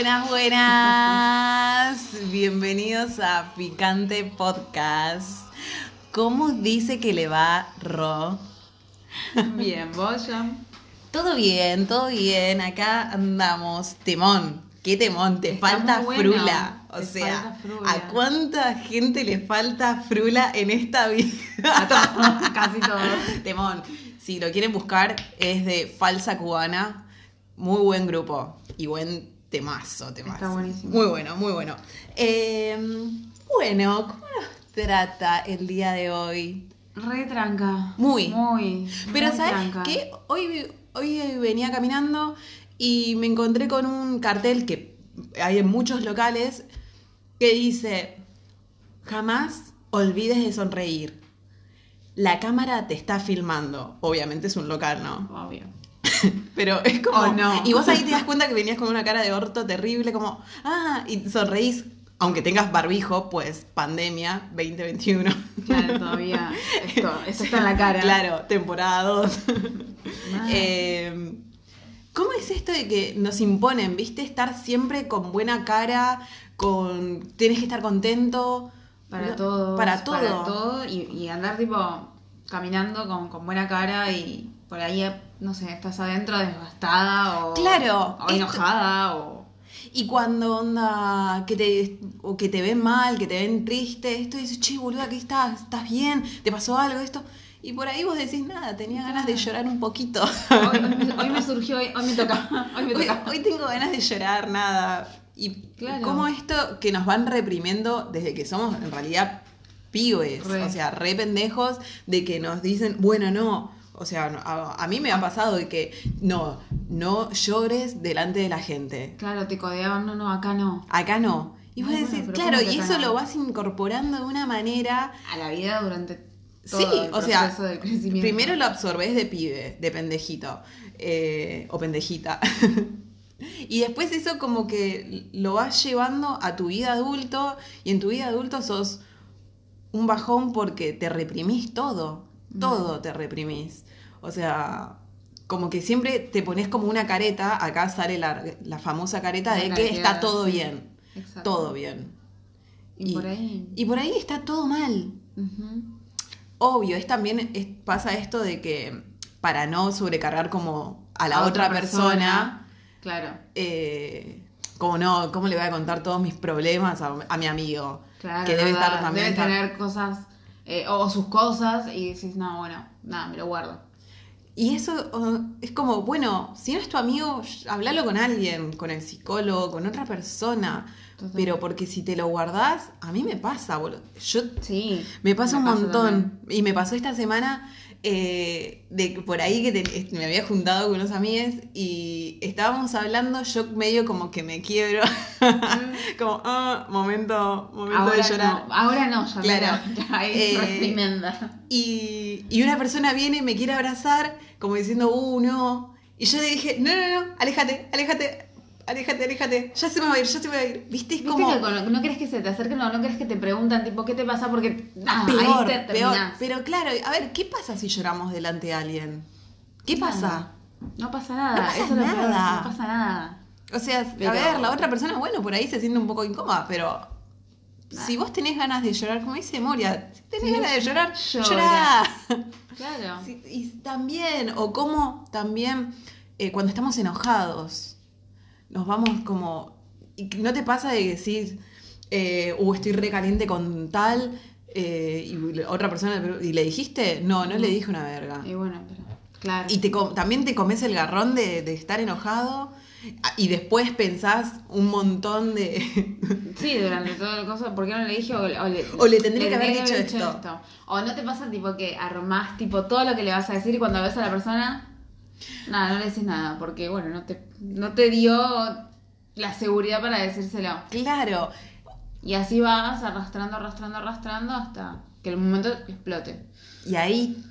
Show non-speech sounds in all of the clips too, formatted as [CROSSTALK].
Buenas, buenas. [LAUGHS] Bienvenidos a Picante Podcast. ¿Cómo dice que le va, Ro? Bien, vos. Todo bien, todo bien. Acá andamos. Temón. ¿Qué temón? Te Está falta bueno. frula. O Te sea, frula. ¿a cuánta gente le falta frula en esta vida? A todos, [LAUGHS] casi todos. Temón. Si lo quieren buscar, es de Falsa Cubana. Muy buen grupo. Y buen temazo, temazo. Está buenísimo. Muy bueno, muy bueno. Eh, bueno, ¿cómo nos trata el día de hoy? Re tranca. Muy. Muy. Pero muy ¿sabes tranca. qué? Hoy, hoy venía caminando y me encontré con un cartel que hay en muchos locales que dice, jamás olvides de sonreír. La cámara te está filmando. Obviamente es un local, ¿no? Obvio. [LAUGHS] Pero es como... Oh, no. Y vos ahí te das cuenta que venías con una cara de orto terrible, como, ah, y sonreís, aunque tengas barbijo, pues pandemia 2021. Claro, todavía. Esto, [LAUGHS] eso está en la cara. Claro, temporada 2. Mal. Eh, ¿Cómo es esto de que nos imponen, viste, estar siempre con buena cara, con tienes que estar contento? Para todo. Para todo. Para todo. Y, y andar tipo caminando con, con buena cara y por ahí, no sé, estás adentro desgastada o. Claro, O esto- enojada o. Y cuando onda que te o que te ven mal, que te ven triste, esto dices, che, boluda, ¿qué estás? ¿Estás bien? ¿Te pasó algo esto? Y por ahí vos decís nada, tenía ganas de llorar un poquito. Hoy, hoy me, hoy me surgió, hoy, hoy me toca. [LAUGHS] Hoy me toca. hoy tengo ganas de llorar, nada. Y Claro. cómo esto que nos van reprimiendo desde que somos en realidad pibes, Re. o sea, re pendejos, de que nos dicen, bueno, no. O sea, a, a mí me ha pasado de que no, no llores delante de la gente. Claro, te codeaban, no, no, acá no. Acá no. Y vos No, bueno, decís, pero claro, ¿cómo que y eso no? lo vas incorporando de una manera. A la vida durante todo Sí, el o sea, proceso del crecimiento. primero lo absorbes de pibe, de pendejito, eh, o pendejita. [LAUGHS] y después eso como que lo vas llevando a tu vida adulto, y en tu vida adulto sos un bajón porque te reprimís todo, todo te reprimís. O sea, como que siempre te pones como una careta, acá sale la, la famosa careta de que está todo bien, Exacto. todo bien. Y, por ahí. Y por ahí está todo mal. Obvio, es también es- pasa esto de que para no sobrecargar como a la A otra, persona, Claro, eh, como no, ¿cómo le voy a contar todos mis problemas a, a mi amigo? claro. que debe estar también. Debe estar- tener cosas, eh, o sus cosas, y decís, no, bueno, nada, me lo guardo. Y eso es como, bueno, si no es tu amigo, hablalo con alguien, con el psicólogo, con otra persona. Total. Pero porque si te lo guardás, a mí me pasa, boludo. Yo Sí. Me pasa un montón. también. Y me pasó esta semana eh, de que por ahí que te- me había juntado con unos amigos y estábamos hablando, yo medio como que me quiebro. [LAUGHS] como, ah, momento, momento Ahora de llorar. no, ahora no, ya, Claro. ya es [LAUGHS] Eh. Y, y una persona viene y me quiere abrazar, como diciendo, uh, no. Y yo le dije, no, no, no, aléjate, aléjate, aléjate, aléjate. Ya se me va a ir, ya se me va a ir. ¿Viste? Es ¿Viste como. que con- no querés que se te acerquen o no querés que te preguntan, tipo, ¿qué te pasa? Porque ah, peor, ahí te peor. Pero claro, a ver, ¿qué pasa si lloramos delante de alguien? ¿Qué pasa? No pasa nada, No pasa eso es lo peor, nada. no pasa nada. O sea, Pero- a ver, la otra persona, bueno, por ahí se siente un poco incómoda, pero si vos tenés ganas de llorar, como dice Moria, si tenés Sí, ganas de llorar, llora. llorá. [LAUGHS] Claro. Sí, y también, o como también eh, cuando estamos enojados, nos vamos como. ¿No te pasa de decir, eh, uh, estoy recaliente con tal? eh, y otra persona, ¿y le dijiste? No, no le dije una verga. Y bueno, pero, claro. Y te, también te comes el garrón de, de estar enojado y después pensás un montón de... [LAUGHS] Sí, durante todo el coso, ¿por qué no le dije? O, o le, O le tendría que haber dicho esto. O no te pasa tipo que armás tipo todo lo que le vas a decir y cuando ves a la persona, nada, no le decís nada, porque bueno, no te, no te dio la seguridad para decírselo. claro, Y así vas arrastrando, arrastrando, arrastrando hasta que el momento explote. y ahí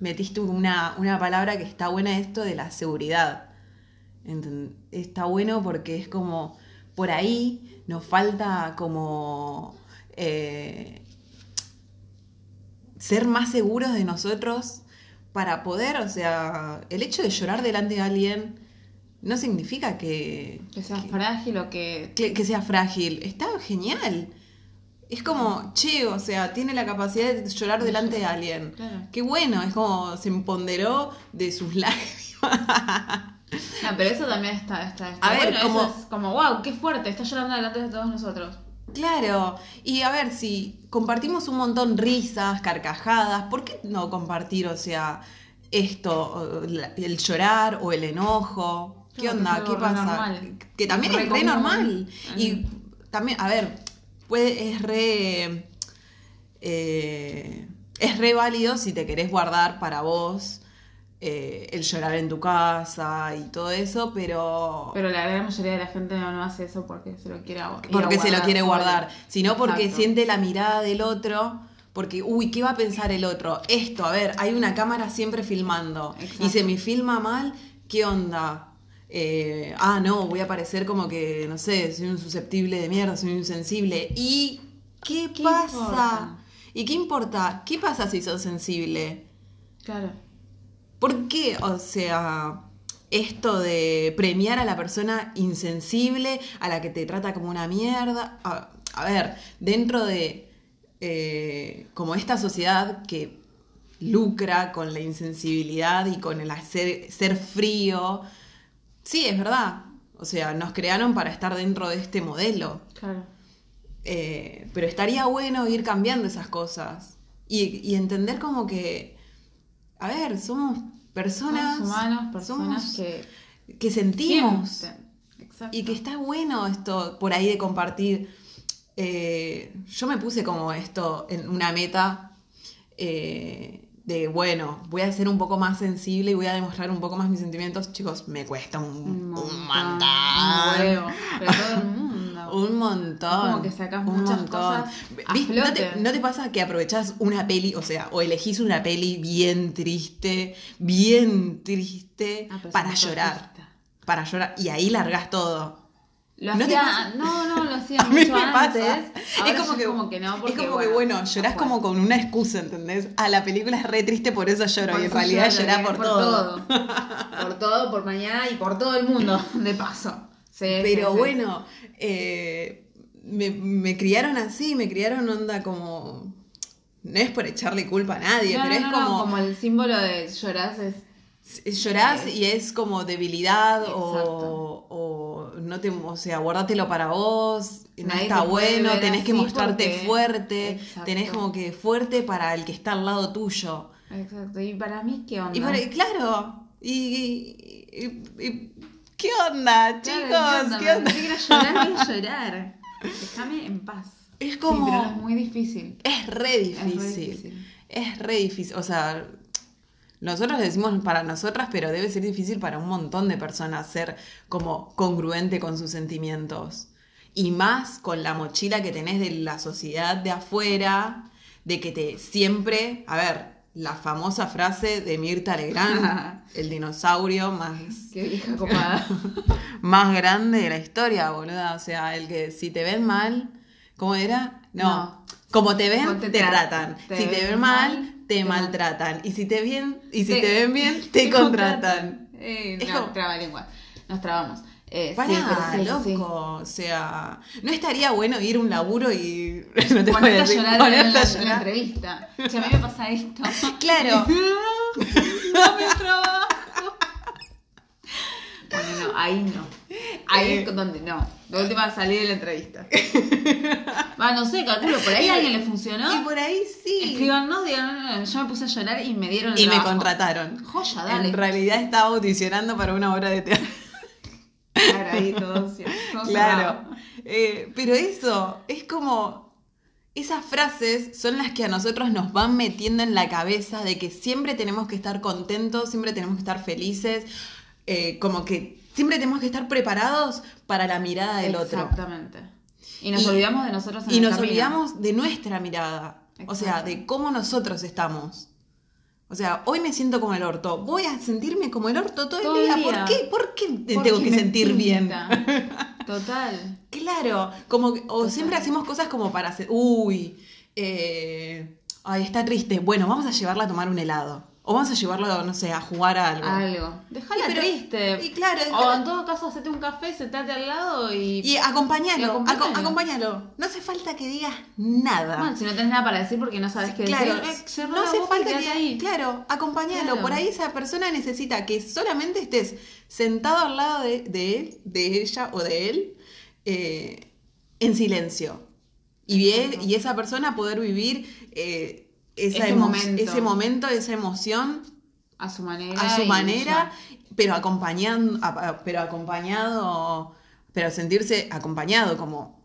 metiste una, una palabra que está buena esto de la seguridad. Está bueno porque es como, por ahí nos falta como eh, ser más seguros de nosotros para poder, o sea, el hecho de llorar delante de alguien no significa que, Que seas frágil o que. que, que sea frágil. Está genial. Es como, che, o sea, tiene la capacidad de llorar delante de alguien. Claro. Qué bueno, es como se empoderó de sus [LAUGHS] lágrimas. No, pero eso también está, está, está A ver, bueno, eso como- es como, wow, qué fuerte, está llorando delante de todos nosotros. Claro, y a ver, si compartimos un montón risas, carcajadas, ¿por qué no compartir, o sea, esto, el llorar o el enojo? ¿Qué onda? ¿Qué pasa? normal. Que también es re normal. Y también, a ver, puede, es re. eh, es re válido si te querés guardar para vos eh, el llorar en tu casa y todo eso, pero. Pero la gran mayoría de la gente no, no hace eso porque se lo quiere guardar. porque se lo quiere guardar, sino porque Exacto. siente la mirada del otro, porque, uy, ¿qué va a pensar el otro? Esto, a ver, hay una cámara siempre filmando Exacto. y se me filma mal, ¿qué onda? Eh, ah, no, voy a parecer como que, no sé, soy un susceptible de mierda, soy un insensible. ¿Y qué, ¿Qué pasa? importa? ¿Y qué importa? ¿Qué pasa si sos sensible? Claro. ¿Por qué, o sea, esto de premiar a la persona insensible, a la que te trata como una mierda? A, a ver, dentro de eh, como esta sociedad que lucra con la insensibilidad y con el hacer, ser frío, sí, es verdad. O sea, nos crearon para estar dentro de este modelo. Claro. Eh, pero estaría bueno ir cambiando esas cosas y, y entender como que, a ver, somos personas, Somos humanos, personas somos- que que sentimos y que está bueno esto por ahí de compartir. Eh, yo me puse como esto en una meta eh, de, bueno, voy a ser un poco más sensible y voy a demostrar un poco más mis sentimientos. Chicos, me cuesta un, un montón. Un huevo. Pero todo el mundo. Un montón. Es como que sacas un muchas montón. cosas a ¿Viste? ¿No, te, flote. no te pasa que aprovechás una peli, o sea, o elegís una peli bien triste, bien triste, Ah, para llorar? Para llorar. Y ahí largás todo. Lo ¿No hacía, no, no, lo hacía [LAUGHS] A mí mucho me antes. pasa. Ahora Es como que, como que no, es porque, como que, bueno, llorás como con una excusa, ¿entendés? Ah, la película es re triste, por eso lloro. Por y en realidad llorás eh, por, todo. Por todo, por mañana y por todo el mundo, [LAUGHS] de paso. Sí, Pero sí, sí. bueno, eh, me, me criaron así, me criaron onda como... No es por echarle culpa a nadie, No, pero no, es no, como... como el símbolo de llorás es Llorás y es como debilidad o, o no te, o sea, guardátelo para vos, no está bueno, tenés que mostrarte porque- fuerte, Exacto. tenés como que fuerte para el que está al lado tuyo. Exacto. Y para mí, ¿qué onda? Y para- claro, y, y- y- y- ¿qué onda, Claro, chicos? ¿Qué onda? quiero llorar, voy a llorar. Déjame en paz. Es como... Sí, pero es muy difícil. Es re difícil. Es re difícil. Es re difícil. O sea, nosotros decimos para nosotras, pero debe ser difícil para un montón de personas ser como congruente con sus sentimientos. Y más con la mochila que tenés de la sociedad de afuera, de que te siempre, a ver, la famosa frase de Mirta Legrand, [LAUGHS] el dinosaurio más [LAUGHS] Qué vieja copada. [LAUGHS] más grande de la historia, boluda. O sea, el que si te ven mal, ¿cómo era? No. No. Como te ven, te, te tratan. Te si te ven ven mal, mal, te, te maltratan. Y si te bien, y si Te- ven bien, te, contratan. Eh, Es no, como- trabalengua. Nos trabamos. Eh, Pará, sí, pero sí, loco. sí. O sea, no estaría bueno ir a un laburo y [LAUGHS] no te Ponerte a llorar en ponerte la, a en la llorar. entrevista. Si a mí me pasa esto. [LAUGHS] Claro. [LAUGHS] no me trabajo. Bueno, no, ahí no. Ahí Eh. es donde no. La última salí de la entrevista. Va, no sé, calculo, por ahí a alguien le funcionó. Y por ahí sí. Escríbanos, digan, yo me puse a llorar y me dieron el Y me contrataron. Joya, dale. En realidad estaba audicionando para una obra de teatro. Claro, ahí todo, sí, todo Claro. Eh, pero eso, es como. Esas frases son las que a nosotros nos van metiendo en la cabeza de que siempre tenemos que estar contentos, siempre tenemos que estar felices, eh, como que siempre tenemos que estar preparados para la mirada del otro. Exactamente. Y nos Y- olvidamos de nosotros en Y el nos camino. olvidamos de nuestra mirada, o sea, de cómo nosotros estamos. O sea, hoy me siento como el orto, voy a sentirme como el orto todo, Todo el día. ¿Por qué? ¿Por qué te Porque tengo que sentir bien? [LAUGHS] Total. Claro, como que- o Total. siempre hacemos cosas como para hacer, uy, eh, ay, está triste, bueno, vamos a llevarla a tomar un helado. O vamos a llevarlo, no sé, a jugar a algo. Algo. Déjala triste. y claro, O en todo caso, hacete un café, sentate al lado y. Y acompañalo, Y acompañalo. aco- acompañalo. No hace falta que digas nada. Bueno, si no tenés nada para decir porque no sabes qué Claro, decir, eh, no hace falta que ahí. Claro, acompañalo. Claro. Por ahí esa persona necesita que solamente estés sentado al lado de, de él, de ella o de él, eh, en silencio. Y, él- Exacto. y esa persona poder vivir eh, esa Ese momento. ese momento, esa emoción A su manera. a su manera, pero acompañando, pero acompañado, pero sentirse acompañado como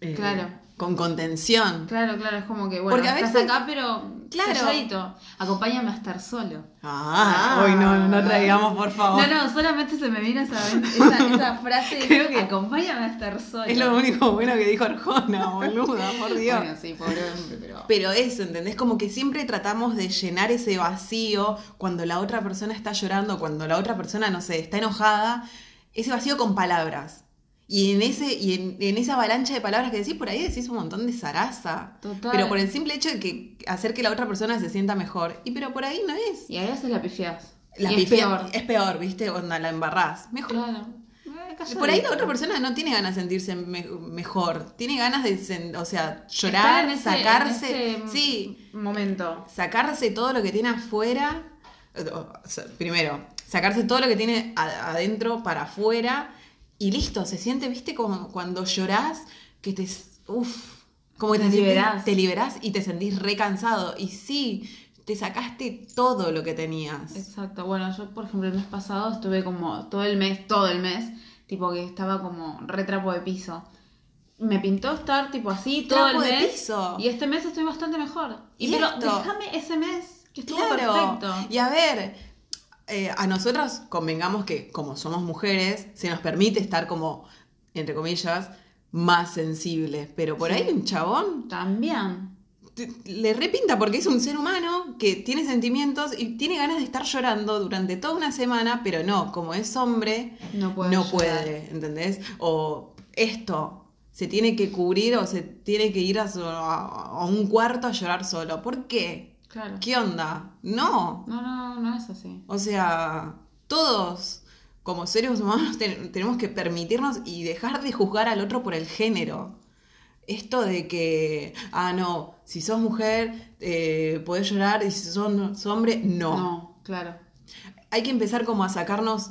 eh, Claro. con contención. Claro, claro, es como que, bueno, Porque a estás veces- acá, pero Claro. calladito. Acompáñame a estar solo. Ah, hoy no, no traigamos, por favor. No, no, solamente se me vino esa, esa, esa [LAUGHS] frase. Creo que- Acompáñame a estar solo. Es lo único bueno que dijo Arjona, boluda, por Dios. Bueno, sí, pobre hombre, pero. Pero eso, ¿entendés? Como que siempre tratamos de llenar ese vacío cuando la otra persona está llorando, cuando la otra persona, no sé, está enojada, ese vacío con palabras. Y en ese, y en, en esa avalancha de palabras que decís, por ahí decís un montón de zaraza. Total. Pero por el simple hecho de que hacer que la otra persona se sienta mejor. Y pero por ahí no es. Y ahí haces la pifiás. La y pifia- es peor. Es peor, ¿viste? Onda, la embarrás. Mejor. Claro. Eh. Por ahí la otra persona no tiene ganas de sentirse me- mejor. Tiene ganas de, o sea, llorar, ese- sacarse. Sí, Momento. sacarse todo lo que tiene afuera. o sea, Primero, sacarse todo lo que tiene adentro para afuera. Y listo, se siente, viste, como cuando llorás, que te. Uf, como que Te te, liberás. te liberás y te sentís recansado. Y sí, te sacaste todo lo que tenías. Exacto. Bueno, yo, por ejemplo, el mes pasado estuve como todo el mes, todo el mes, tipo que estaba como retrapo de piso. Me pintó estar tipo así todo Trapo el de mes. piso. Y este mes estoy bastante mejor. Y, ¿Y pero esto? déjame ese mes, que estuvo Claro. perfecto. Y a ver, eh, a nosotras convengamos que como somos mujeres, se nos permite estar como, entre comillas, más sensibles. Pero por Sí. ahí un chabón También. le repinta porque es un ser humano que tiene sentimientos y tiene ganas de estar llorando durante toda una semana, pero no, como es hombre, No puede. no puede, ¿entendés? O esto. Se tiene que cubrir o se tiene que ir a, su- a- a un cuarto a llorar solo. ¿Por qué? Claro. ¿Qué onda? No. No, no, no es así. O sea, todos como seres humanos ten- tenemos que permitirnos y dejar de juzgar al otro por el género. Esto de que, ah, no, si sos mujer, eh, podés llorar y si sos, hombre, no. No, claro. Hay que empezar como a sacarnos,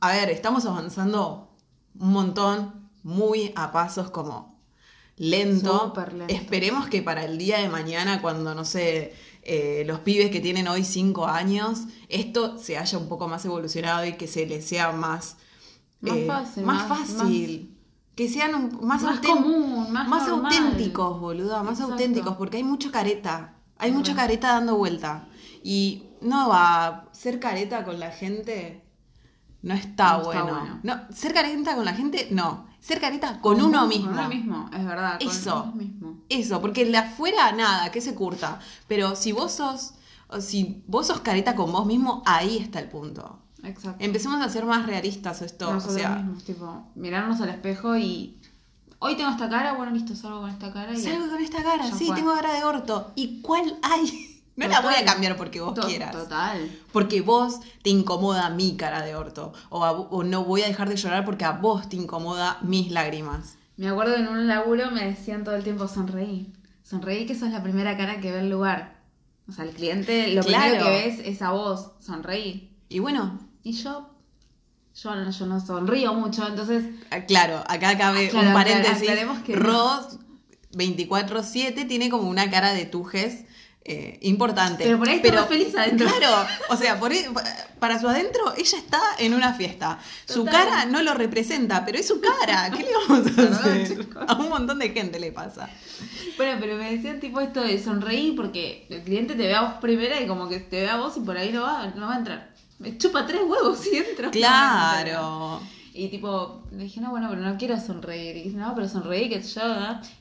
a ver, estamos avanzando un montón, muy a pasos como lento. Súper lento. Esperemos que para el día de mañana, cuando, no sé, eh, los pibes que tienen hoy cinco años, esto se haya un poco más evolucionado y que se les sea más, Más fácil, Más, más- fácil. Que sean un- más, Más común, más normal. auténticos, boluda, más Exacto. auténticos, porque hay mucha careta. Hay mucha careta dando vuelta. Y no va ser careta con la gente no está, No está bueno. bueno. No, ser careta con la gente, no. Ser careta con uno mismo. Con uno mismo, es verdad. Con Eso. uno mismo. Eso, porque el de afuera, nada, que se curta. Pero si vos sos, o si vos sos careta con vos mismo, ahí está el punto. Exacto. Empecemos a ser más realistas esto. Nosotros o sea, mismos, tipo, mirarnos al espejo y. Hoy tengo esta cara, bueno, listo, salgo con esta cara y. salgo con esta cara, sí, fue. tengo cara de orto. ¿Y cuál hay? [LAUGHS] No la Total. voy a cambiar porque vos To- quieras. Total. Porque vos te incomoda mi cara de orto. O, a- o no voy a dejar de llorar porque a vos te incomoda mis lágrimas. Me acuerdo que en un laburo me decían todo el tiempo sonreí. Sonreí que sos la primera cara que ve el lugar. O sea, el cliente lo Claro. primero que ves es a vos, sonreí. Y bueno, Y yo, yo, no- yo no sonrío mucho, entonces ah, claro, acá cabe Claro, un aclar- paréntesis. aclaremos que- Ros 24-7 tiene como una cara de tujes eh, importante. Pero por ahí más feliz adentro. Claro, o sea, por para su adentro ella está en una fiesta. Su cara no lo representa, pero es su cara. [LAUGHS] ¿Qué le vamos a Perdón, hacer? chicos. A un montón de gente le pasa. Bueno, pero me decían tipo esto de sonreír porque el cliente te ve a vos primera y como que te ve a vos y por ahí no va, no va a entrar. Me chupa tres huevos y entro. Claro. Y tipo, le dije, no, bueno, pero no quiero sonreír. Y dice, no, pero sonreí, que yo.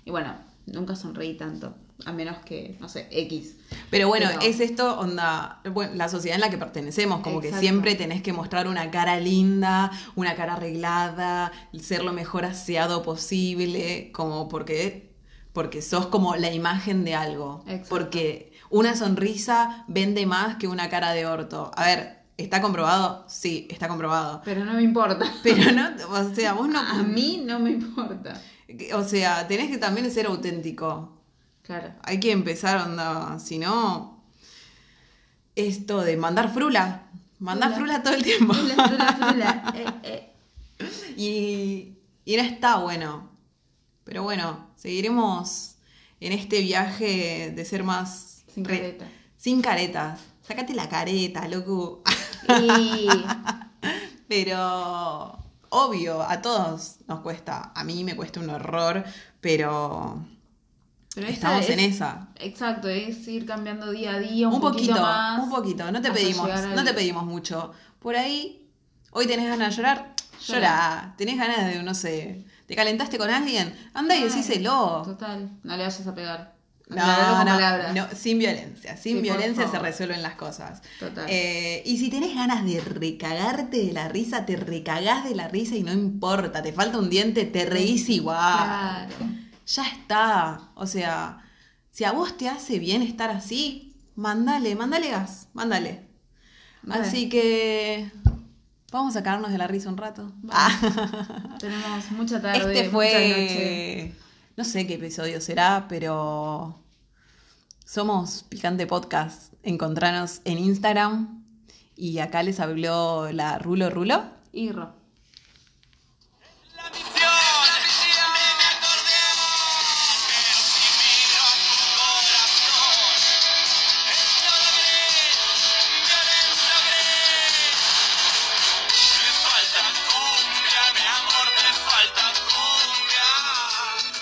Y bueno, nunca sonreí tanto. A menos que, no sé, X. Pero bueno, Pero- es esto, onda, bueno, la sociedad en la que pertenecemos, como que siempre tenés que mostrar una cara linda, una cara arreglada, ser lo mejor aseado posible, como porque, porque sos como la imagen de algo. Exacto. Porque una sonrisa vende más que una cara de orto. A ver, ¿está comprobado? Sí, está comprobado. Pero no me importa. [LAUGHS] Pero no, o sea, vos no... A mí no me importa. O sea, tenés que también ser auténtico. Claro. Hay que empezar, onda, si no... Esto de mandar frula. Mandar Frula. frula todo el tiempo. Frula, frula, frula. [LAUGHS] Eh, eh. Y, y no está bueno. Pero bueno, seguiremos en este viaje de ser más... Sin re- careta. Sin caretas. Sácate la careta, loco. [LAUGHS] Pero obvio, a todos nos cuesta. A mí me cuesta un horror, pero Pero esta estamos en es- esa. Exacto, es ir cambiando día a día un, Un poquito, más. un poquito. No te pedimos, al- no te pedimos mucho. Por ahí, hoy tenés ganas de llorar, Llora. llora. Tenés ganas de, no sé, te calentaste con alguien, anda y decíselo. Total, no le vayas a pegar. No, no, palabras. no, sin violencia, sin Sí, violencia se resuelven las cosas. Total. Eh, y si tenés ganas de recagarte de la risa, te recagás de la risa y no importa, te falta un diente, te reís igual. Claro. Ya está. O sea, si a vos te hace bien estar así, mandale, mandale gas, mandale. Dale. Así que vamos a sacarnos de la risa un rato. Ah. [LAUGHS] Tenemos mucha tarde, Este noche. fue. No sé qué episodio será, pero. Somos Picante Podcast. Encontranos en Instagram. Y acá les habló la Rulo Rulo. Y Ro.